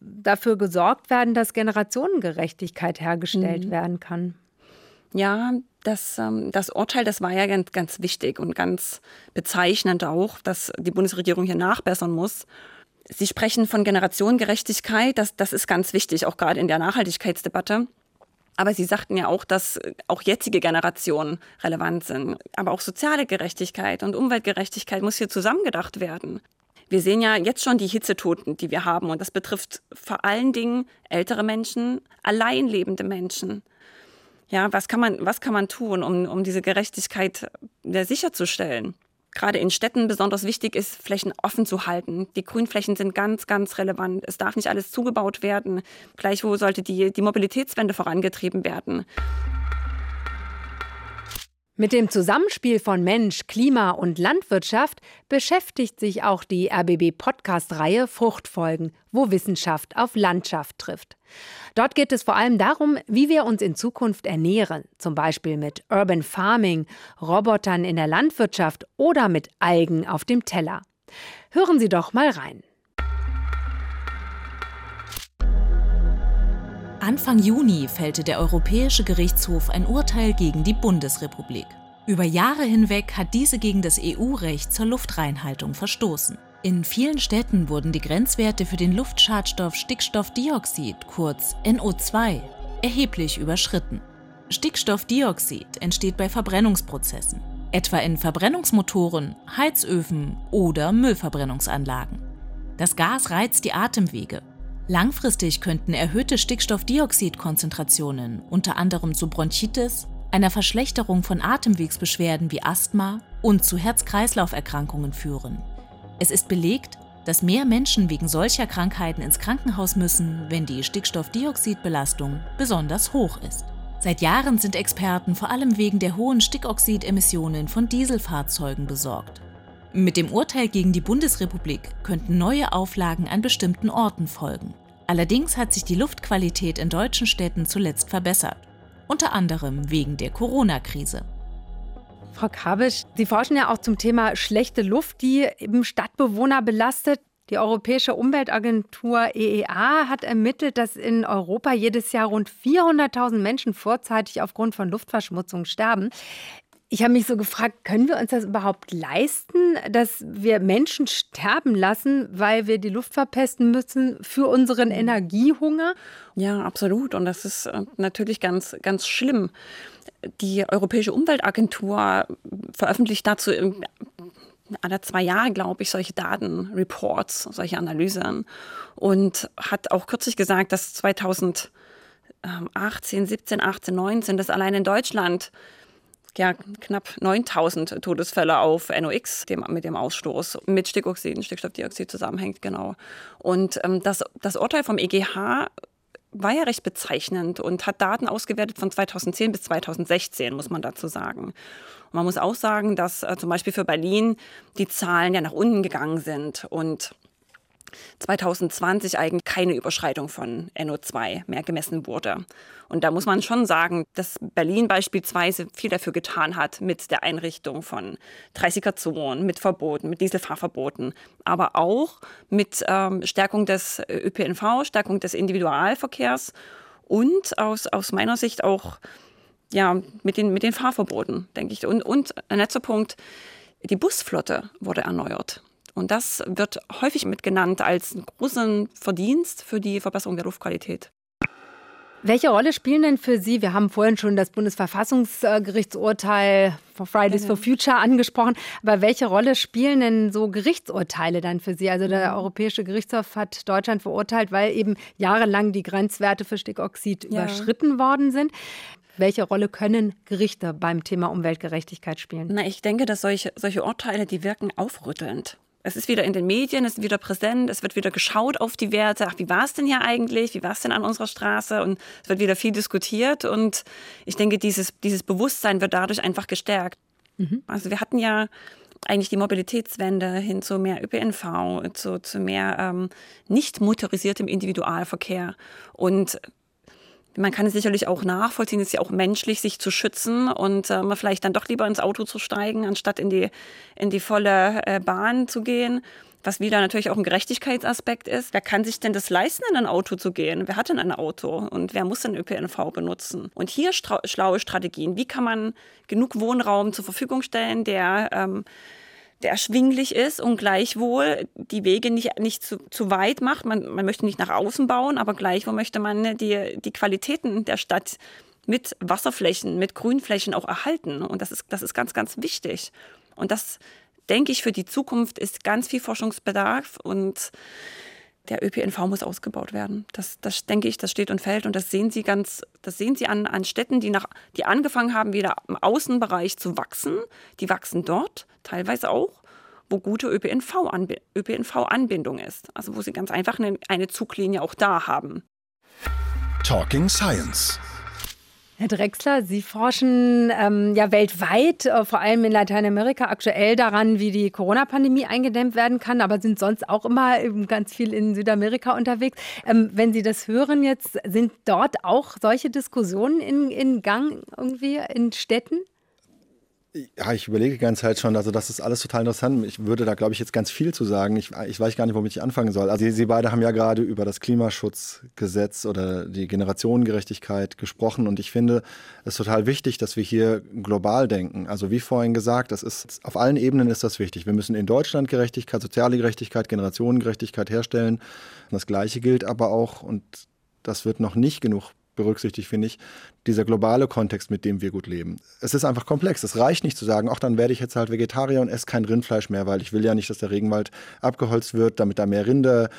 dafür gesorgt werden, dass Generationengerechtigkeit hergestellt mhm. werden kann? Ja, das, ähm, das Urteil, das war ja ganz, ganz wichtig und ganz bezeichnend auch, dass die Bundesregierung hier nachbessern muss. Sie sprechen von Generationengerechtigkeit, das, das ist ganz wichtig, auch gerade in der Nachhaltigkeitsdebatte. Aber Sie sagten ja auch, dass auch jetzige Generationen relevant sind. Aber auch soziale Gerechtigkeit und Umweltgerechtigkeit muss hier zusammengedacht werden. Wir sehen ja jetzt schon die Hitzetoten, die wir haben. Und das betrifft vor allen Dingen ältere Menschen, alleinlebende Menschen. Ja, was kann man, was kann man tun, um, um diese Gerechtigkeit sicherzustellen? Gerade in Städten besonders wichtig ist, Flächen offen zu halten. Die Grünflächen sind ganz, ganz relevant. Es darf nicht alles zugebaut werden. Gleichwohl sollte die, die Mobilitätswende vorangetrieben werden. Mit dem Zusammenspiel von Mensch, Klima und Landwirtschaft beschäftigt sich auch die RBB-Podcast-Reihe Fruchtfolgen, wo Wissenschaft auf Landschaft trifft. Dort geht es vor allem darum, wie wir uns in Zukunft ernähren, zum Beispiel mit Urban Farming, Robotern in der Landwirtschaft oder mit Algen auf dem Teller. Hören Sie doch mal rein. Anfang Juni fällte der Europäische Gerichtshof ein Urteil gegen die Bundesrepublik. Über Jahre hinweg hat diese gegen das EU-Recht zur Luftreinhaltung verstoßen. In vielen Städten wurden die Grenzwerte für den Luftschadstoff Stickstoffdioxid, kurz NO2, erheblich überschritten. Stickstoffdioxid entsteht bei Verbrennungsprozessen, etwa in Verbrennungsmotoren, Heizöfen oder Müllverbrennungsanlagen. Das Gas reizt die Atemwege. Langfristig könnten erhöhte Stickstoffdioxidkonzentrationen unter anderem zu Bronchitis, einer Verschlechterung von Atemwegsbeschwerden wie Asthma und zu Herz-Kreislauf-Erkrankungen führen. Es ist belegt, dass mehr Menschen wegen solcher Krankheiten ins Krankenhaus müssen, wenn die Stickstoffdioxidbelastung besonders hoch ist. Seit Jahren sind Experten vor allem wegen der hohen Stickoxidemissionen von Dieselfahrzeugen besorgt. Mit dem Urteil gegen die Bundesrepublik könnten neue Auflagen an bestimmten Orten folgen. Allerdings hat sich die Luftqualität in deutschen Städten zuletzt verbessert, unter anderem wegen der Corona-Krise. Frau Kabisch, Sie forschen ja auch zum Thema schlechte Luft, die eben Stadtbewohner belastet. Die Europäische Umweltagentur EEA hat ermittelt, dass in Europa jedes Jahr rund 400.000 Menschen vorzeitig aufgrund von Luftverschmutzung sterben. Ich habe mich so gefragt, können wir uns das überhaupt leisten, dass wir Menschen sterben lassen, weil wir die Luft verpesten müssen für unseren Energiehunger? Ja, absolut. Und das ist äh, natürlich ganz, ganz schlimm. Die Europäische Umweltagentur veröffentlicht dazu alle zwei Jahre, glaube ich, solche Datenreports, solche Analysen und hat auch kürzlich gesagt, dass 2018, 17, 18, 19, dass allein in Deutschland ja, knapp 9000 Todesfälle auf NOx dem, mit dem Ausstoß mit Stickoxid, Stickstoffdioxid zusammenhängt, genau. Und ähm, das, das Urteil vom EGH war ja recht bezeichnend und hat Daten ausgewertet von 2010 bis 2016, muss man dazu sagen. Und man muss auch sagen, dass äh, zum Beispiel für Berlin die Zahlen ja nach unten gegangen sind und 2020 eigentlich keine Überschreitung von NO2 mehr gemessen wurde. Und da muss man schon sagen, dass Berlin beispielsweise viel dafür getan hat mit der Einrichtung von 30er-Zonen, mit Verboten, mit Dieselfahrverboten, aber auch mit ähm, Stärkung des ÖPNV, Stärkung des Individualverkehrs und aus, aus meiner Sicht auch ja, mit, den, mit den Fahrverboten, denke ich. Und, und ein letzter Punkt, die Busflotte wurde erneuert. Und das wird häufig mitgenannt als einen großen Verdienst für die Verbesserung der Luftqualität. Welche Rolle spielen denn für Sie, wir haben vorhin schon das Bundesverfassungsgerichtsurteil for Fridays for Future angesprochen, aber welche Rolle spielen denn so Gerichtsurteile dann für Sie? Also der mhm. Europäische Gerichtshof hat Deutschland verurteilt, weil eben jahrelang die Grenzwerte für Stickoxid ja. überschritten worden sind. Welche Rolle können Gerichte beim Thema Umweltgerechtigkeit spielen? Na, ich denke, dass solche, solche Urteile, die wirken aufrüttelnd. Es ist wieder in den Medien, es ist wieder präsent, es wird wieder geschaut auf die Werte. Ach, wie war es denn hier eigentlich? Wie war es denn an unserer Straße? Und es wird wieder viel diskutiert. Und ich denke, dieses, dieses Bewusstsein wird dadurch einfach gestärkt. Mhm. Also wir hatten ja eigentlich die Mobilitätswende hin zu mehr ÖPNV, zu, zu mehr ähm, nicht motorisiertem Individualverkehr. Und man kann es sicherlich auch nachvollziehen, es ist ja auch menschlich, sich zu schützen und äh, vielleicht dann doch lieber ins Auto zu steigen, anstatt in die, in die volle äh, Bahn zu gehen. Was wieder natürlich auch ein Gerechtigkeitsaspekt ist. Wer kann sich denn das leisten, in ein Auto zu gehen? Wer hat denn ein Auto? Und wer muss denn ÖPNV benutzen? Und hier schlaue Strategien. Wie kann man genug Wohnraum zur Verfügung stellen, der ähm, der erschwinglich ist und gleichwohl die Wege nicht, nicht zu, zu weit macht. Man, man möchte nicht nach außen bauen, aber gleichwohl möchte man die, die Qualitäten der Stadt mit Wasserflächen, mit Grünflächen auch erhalten. Und das ist, das ist ganz, ganz wichtig. Und das, denke ich, für die Zukunft ist ganz viel Forschungsbedarf und der ÖPNV muss ausgebaut werden. Das, das denke ich, das steht und fällt und das sehen Sie ganz, das sehen Sie an, an Städten, die nach, die angefangen haben, wieder im Außenbereich zu wachsen. Die wachsen dort, teilweise auch, wo gute ÖPNV-Anbindung ist. Also wo Sie ganz einfach eine, eine Zuglinie auch da haben. Talking Science. Herr Drexler, Sie forschen ähm, ja weltweit, äh, vor allem in Lateinamerika, aktuell daran, wie die Corona-Pandemie eingedämmt werden kann, aber sind sonst auch immer ganz viel in Südamerika unterwegs. Ähm, wenn Sie das hören jetzt, sind dort auch solche Diskussionen in, in Gang irgendwie in Städten? Ja, ich überlege die ganze Zeit schon, also das ist alles total interessant. Ich würde da, glaube ich, jetzt ganz viel zu sagen. Ich, ich weiß gar nicht, womit ich anfangen soll. Also Sie beide haben ja gerade über das Klimaschutzgesetz oder die Generationengerechtigkeit gesprochen und ich finde es total wichtig, dass wir hier global denken. Also wie vorhin gesagt, das ist auf allen Ebenen ist das wichtig. Wir müssen in Deutschland Gerechtigkeit, soziale Gerechtigkeit, Generationengerechtigkeit herstellen. Das Gleiche gilt aber auch und das wird noch nicht genug berücksichtigt, finde ich, dieser globale Kontext, mit dem wir gut leben. Es ist einfach komplex. Es reicht nicht zu sagen, ach, dann werde ich jetzt halt Vegetarier und esse kein Rindfleisch mehr, weil ich will ja nicht, dass der Regenwald abgeholzt wird, damit da mehr Rinder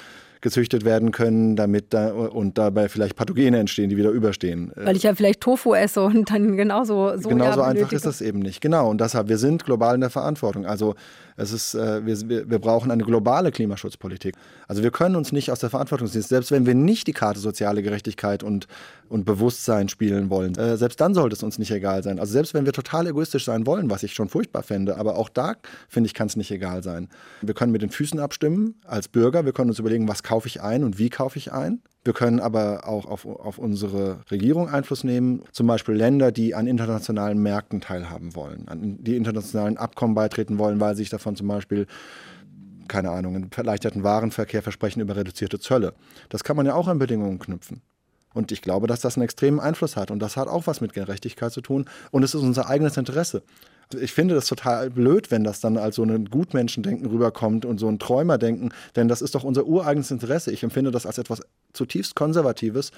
gezüchtet werden können, damit da und dabei vielleicht Pathogene entstehen, die wieder überstehen. Weil ich ja vielleicht Tofu esse und dann genauso so Genauso einfach ist das eben nicht. Genau. Und deshalb, wir sind global in der Verantwortung. Also es ist, äh, wir, wir brauchen eine globale Klimaschutzpolitik. Also wir können uns nicht aus der Verantwortung ziehen. Selbst wenn wir nicht die Karte soziale Gerechtigkeit und, und Bewusstsein spielen wollen, äh, selbst dann sollte es uns nicht egal sein. Also selbst wenn wir total egoistisch sein wollen, was ich schon furchtbar fände, aber auch da, finde ich, kann es nicht egal sein. Wir können mit den Füßen abstimmen als Bürger. Wir können uns überlegen, was kaufe ich ein und wie kaufe ich ein. Wir können aber auch auf, auf unsere Regierung Einfluss nehmen, zum Beispiel Länder, die an internationalen Märkten teilhaben wollen, an die internationalen Abkommen beitreten wollen, weil sich davon zum Beispiel keine Ahnung, einen erleichterten Warenverkehr versprechen über reduzierte Zölle. Das kann man ja auch an Bedingungen knüpfen. Und ich glaube, dass das einen extremen Einfluss hat. Und das hat auch was mit Gerechtigkeit zu tun. Und es ist unser eigenes Interesse. Ich finde das total blöd, wenn das dann als so ein Gutmenschendenken rüberkommt und so ein Träumerdenken, denn das ist doch unser ureigenes Interesse. Ich empfinde das als etwas zutiefst Konservatives,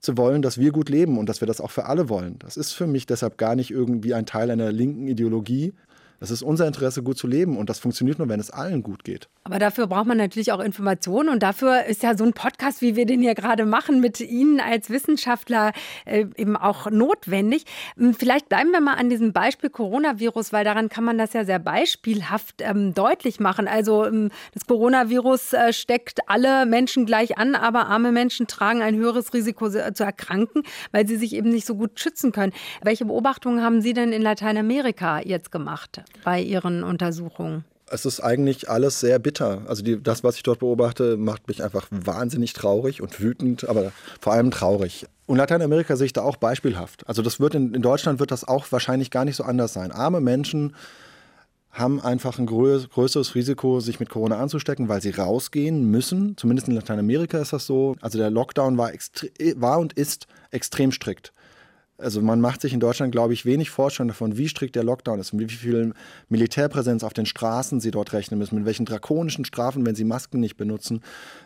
zu wollen, dass wir gut leben und dass wir das auch für alle wollen. Das ist für mich deshalb gar nicht irgendwie ein Teil einer linken Ideologie, es ist unser Interesse, gut zu leben und das funktioniert nur, wenn es allen gut geht. Aber dafür braucht man natürlich auch Informationen und dafür ist ja so ein Podcast, wie wir den hier gerade machen, mit Ihnen als Wissenschaftler äh, eben auch notwendig. Hm, vielleicht bleiben wir mal an diesem Beispiel Coronavirus, weil daran kann man das ja sehr beispielhaft ähm, deutlich machen. Also ähm, das Coronavirus äh, steckt alle Menschen gleich an, aber arme Menschen tragen ein höheres Risiko zu erkranken, weil sie sich eben nicht so gut schützen können. Welche Beobachtungen haben Sie denn in Lateinamerika jetzt gemacht? Bei Ihren Untersuchungen? Es ist eigentlich alles sehr bitter. Also die, das, was ich dort beobachte, macht mich einfach wahnsinnig traurig und wütend, aber vor allem traurig. Und Lateinamerika sehe ich da auch beispielhaft. Also das wird in, in Deutschland wird das auch wahrscheinlich gar nicht so anders sein. Arme Menschen haben einfach ein größeres Risiko, sich mit Corona anzustecken, weil sie rausgehen müssen. Zumindest in Lateinamerika ist das so. Also der Lockdown war, war und ist extrem strikt. Also man macht sich in Deutschland, glaube ich, wenig Vorstellung davon, wie strikt der Lockdown ist und wie viel Militärpräsenz auf den Straßen sie dort rechnen müssen, mit welchen drakonischen Strafen, wenn sie Masken nicht benutzen.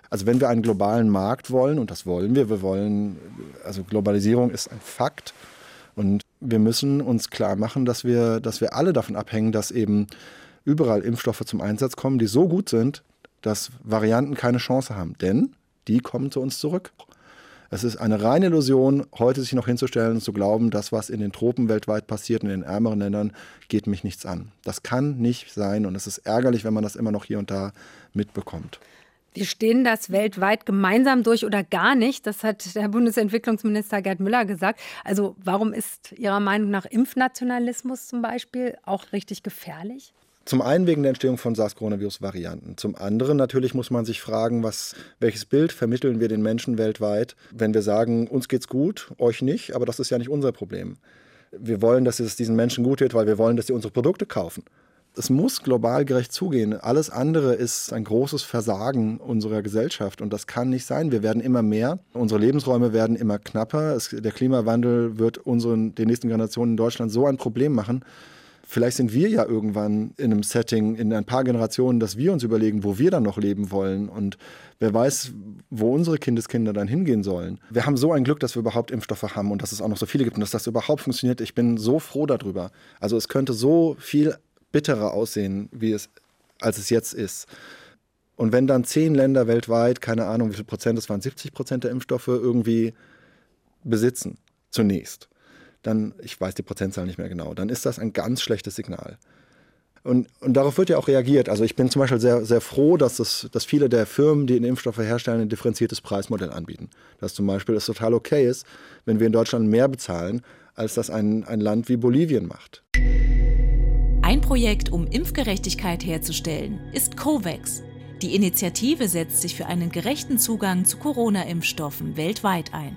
Also wenn wir einen globalen Markt wollen, und das wollen wir, wir wollen, also Globalisierung ist ein Fakt und wir müssen uns klar machen, dass wir, dass wir alle davon abhängen, dass eben überall Impfstoffe zum Einsatz kommen, die so gut sind, dass Varianten keine Chance haben. Denn die kommen zu uns zurück. Es ist eine reine Illusion, heute sich noch hinzustellen und zu glauben, das, was in den Tropen weltweit passiert, in den ärmeren Ländern, geht mich nichts an. Das kann nicht sein und es ist ärgerlich, wenn man das immer noch hier und da mitbekommt. Wir stehen das weltweit gemeinsam durch oder gar nicht. Das hat der Bundesentwicklungsminister Gerd Müller gesagt. Also warum ist Ihrer Meinung nach Impfnationalismus zum Beispiel auch richtig gefährlich? Zum einen wegen der Entstehung von SARS-Coronavirus-Varianten. Zum anderen natürlich muss man sich fragen, was, welches Bild vermitteln wir den Menschen weltweit, wenn wir sagen, uns geht's gut, euch nicht, aber das ist ja nicht unser Problem. Wir wollen, dass es diesen Menschen gut geht, weil wir wollen, dass sie unsere Produkte kaufen. Es muss global gerecht zugehen. Alles andere ist ein großes Versagen unserer Gesellschaft und das kann nicht sein. Wir werden immer mehr, unsere Lebensräume werden immer knapper. Es, der Klimawandel wird unseren, den nächsten Generationen in Deutschland so ein Problem machen, vielleicht sind wir ja irgendwann in einem Setting, in ein paar Generationen, dass wir uns überlegen, wo wir dann noch leben wollen und wer weiß, wo unsere Kindeskinder dann hingehen sollen. Wir haben so ein Glück, dass wir überhaupt Impfstoffe haben und dass es auch noch so viele gibt und dass das überhaupt funktioniert. Ich bin so froh darüber. Also es könnte so viel bitterer aussehen, wie es, als es jetzt ist. Und wenn dann zehn Länder weltweit, keine Ahnung, wie viel Prozent, das waren 70 Prozent der Impfstoffe, irgendwie besitzen, zunächst dann, ich weiß die Prozentzahl nicht mehr genau, dann ist das ein ganz schlechtes Signal. Und, und darauf wird ja auch reagiert. Also ich bin zum Beispiel sehr, sehr froh, dass, das, dass viele der Firmen, die den Impfstoffe herstellen, ein differenziertes Preismodell anbieten. Dass zum Beispiel es total okay ist, wenn wir in Deutschland mehr bezahlen, als das ein, ein Land wie Bolivien macht. Ein Projekt, um Impfgerechtigkeit herzustellen, ist COVAX. Die Initiative setzt sich für einen gerechten Zugang zu Corona-Impfstoffen weltweit ein.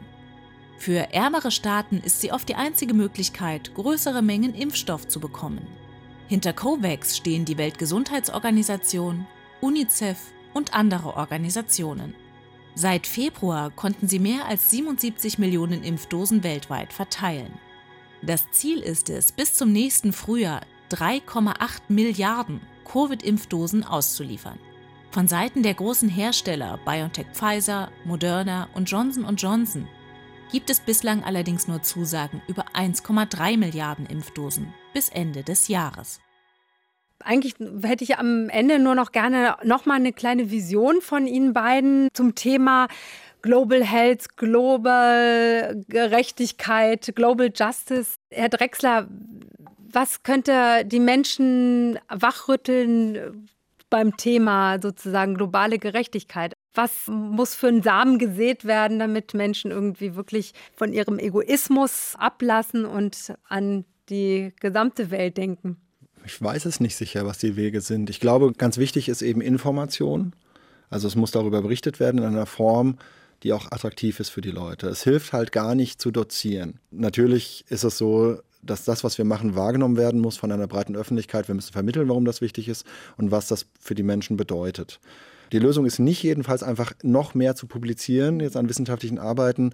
Für ärmere Staaten ist sie oft die einzige Möglichkeit, größere Mengen Impfstoff zu bekommen. Hinter COVAX stehen die Weltgesundheitsorganisation, UNICEF und andere Organisationen. Seit Februar konnten sie mehr als 77 Millionen Impfdosen weltweit verteilen. Das Ziel ist es, bis zum nächsten Frühjahr 3,8 Milliarden Covid-Impfdosen auszuliefern. Von Seiten der großen Hersteller BioNTech Pfizer, Moderna und Johnson Johnson gibt es bislang allerdings nur Zusagen über 1,3 Milliarden Impfdosen bis Ende des Jahres. Eigentlich hätte ich am Ende nur noch gerne noch mal eine kleine Vision von Ihnen beiden zum Thema Global Health, Global Gerechtigkeit, Global Justice. Herr Drexler, was könnte die Menschen wachrütteln beim Thema sozusagen globale Gerechtigkeit? Was muss für einen Samen gesät werden, damit Menschen irgendwie wirklich von ihrem Egoismus ablassen und an die gesamte Welt denken? Ich weiß es nicht sicher, was die Wege sind. Ich glaube, ganz wichtig ist eben Information. Also es muss darüber berichtet werden in einer Form, die auch attraktiv ist für die Leute. Es hilft halt gar nicht zu dozieren. Natürlich ist es so, dass das, was wir machen, wahrgenommen werden muss von einer breiten Öffentlichkeit. Wir müssen vermitteln, warum das wichtig ist und was das für die Menschen bedeutet. Die Lösung ist nicht jedenfalls einfach noch mehr zu publizieren, jetzt an wissenschaftlichen Arbeiten.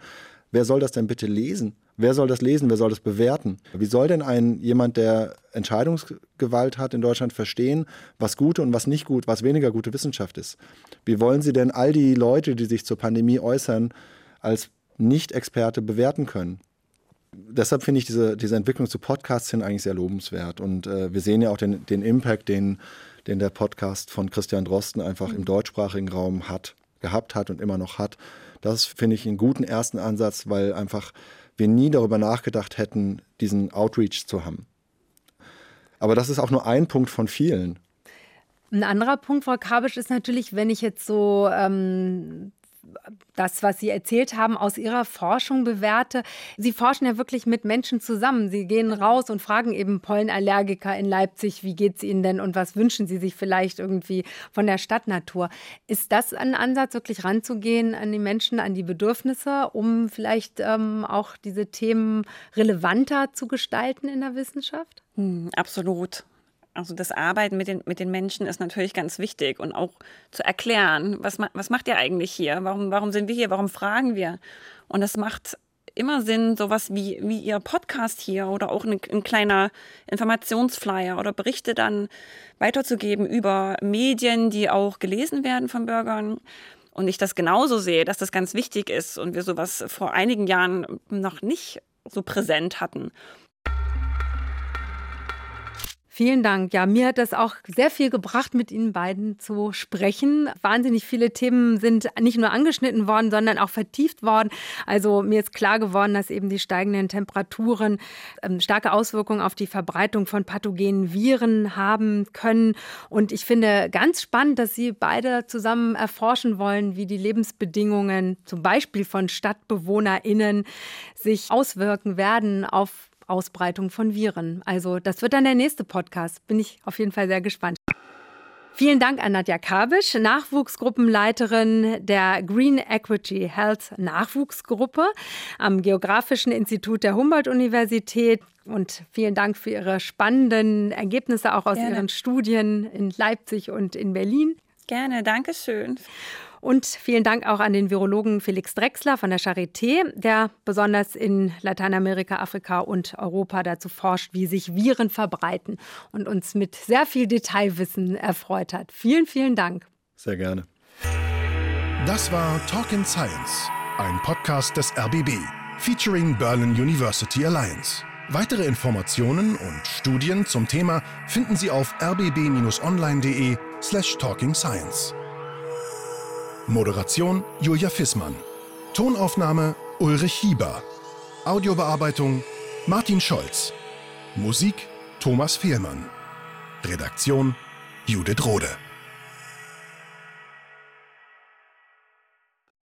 Wer soll das denn bitte lesen? Wer soll das lesen? Wer soll das bewerten? Wie soll denn ein jemand, der Entscheidungsgewalt hat in Deutschland, verstehen, was gute und was nicht gut, was weniger gute Wissenschaft ist? Wie wollen Sie denn all die Leute, die sich zur Pandemie äußern, als Nicht-Experte bewerten können? deshalb finde ich diese, diese Entwicklung zu Podcasts hin eigentlich sehr lobenswert. Und äh, wir sehen ja auch den, den Impact, den, den der Podcast von Christian Drosten einfach im deutschsprachigen Raum hat, gehabt hat und immer noch hat. Das finde ich einen guten ersten Ansatz, weil einfach wir nie darüber nachgedacht hätten, diesen Outreach zu haben. Aber das ist auch nur ein Punkt von vielen. Ein anderer Punkt, Frau Kabisch, ist natürlich, wenn ich jetzt so ähm, das, was Sie erzählt haben, aus Ihrer Forschung bewerte. Sie forschen ja wirklich mit Menschen zusammen. Sie gehen raus und fragen eben Pollenallergiker in Leipzig, wie geht es Ihnen denn und was wünschen Sie sich vielleicht irgendwie von der Stadtnatur? Ist das ein Ansatz, wirklich ranzugehen an die Menschen, an die Bedürfnisse, um vielleicht ähm, auch diese Themen relevanter zu gestalten in der Wissenschaft? Hm, absolut. Also das Arbeiten mit den, mit den Menschen ist natürlich ganz wichtig und auch zu erklären, was, was macht ihr eigentlich hier? Warum, warum sind wir hier? Warum fragen wir? Und es macht immer Sinn, sowas wie, wie ihr Podcast hier oder auch ein, ein kleiner Informationsflyer oder Berichte dann weiterzugeben über Medien, die auch gelesen werden von Bürgern. Und ich das genauso sehe, dass das ganz wichtig ist und wir sowas vor einigen Jahren noch nicht so präsent hatten. Vielen Dank. Ja, mir hat das auch sehr viel gebracht, mit Ihnen beiden zu sprechen. Wahnsinnig viele Themen sind nicht nur angeschnitten worden, sondern auch vertieft worden. Also mir ist klar geworden, dass eben die steigenden Temperaturen ähm, starke Auswirkungen auf die Verbreitung von pathogenen Viren haben können. Und ich finde ganz spannend, dass Sie beide zusammen erforschen wollen, wie die Lebensbedingungen zum Beispiel von StadtbewohnerInnen sich auswirken werden auf Ausbreitung von Viren. Also das wird dann der nächste Podcast. Bin ich auf jeden Fall sehr gespannt. Vielen Dank an Nadja Kabisch, Nachwuchsgruppenleiterin der Green Equity Health Nachwuchsgruppe am Geografischen Institut der Humboldt-Universität. Und vielen Dank für Ihre spannenden Ergebnisse auch aus Gerne. Ihren Studien in Leipzig und in Berlin. Gerne, danke schön. Und vielen Dank auch an den Virologen Felix Drexler von der Charité, der besonders in Lateinamerika, Afrika und Europa dazu forscht, wie sich Viren verbreiten und uns mit sehr viel Detailwissen erfreut hat. Vielen, vielen Dank. Sehr gerne. Das war Talk in Science, ein Podcast des RBB, featuring Berlin University Alliance. Weitere Informationen und Studien zum Thema finden Sie auf rbb-online.de slash talking science. Moderation Julia Fissmann. Tonaufnahme Ulrich Hieber. Audiobearbeitung Martin Scholz. Musik Thomas Fehlmann. Redaktion Judith Rode.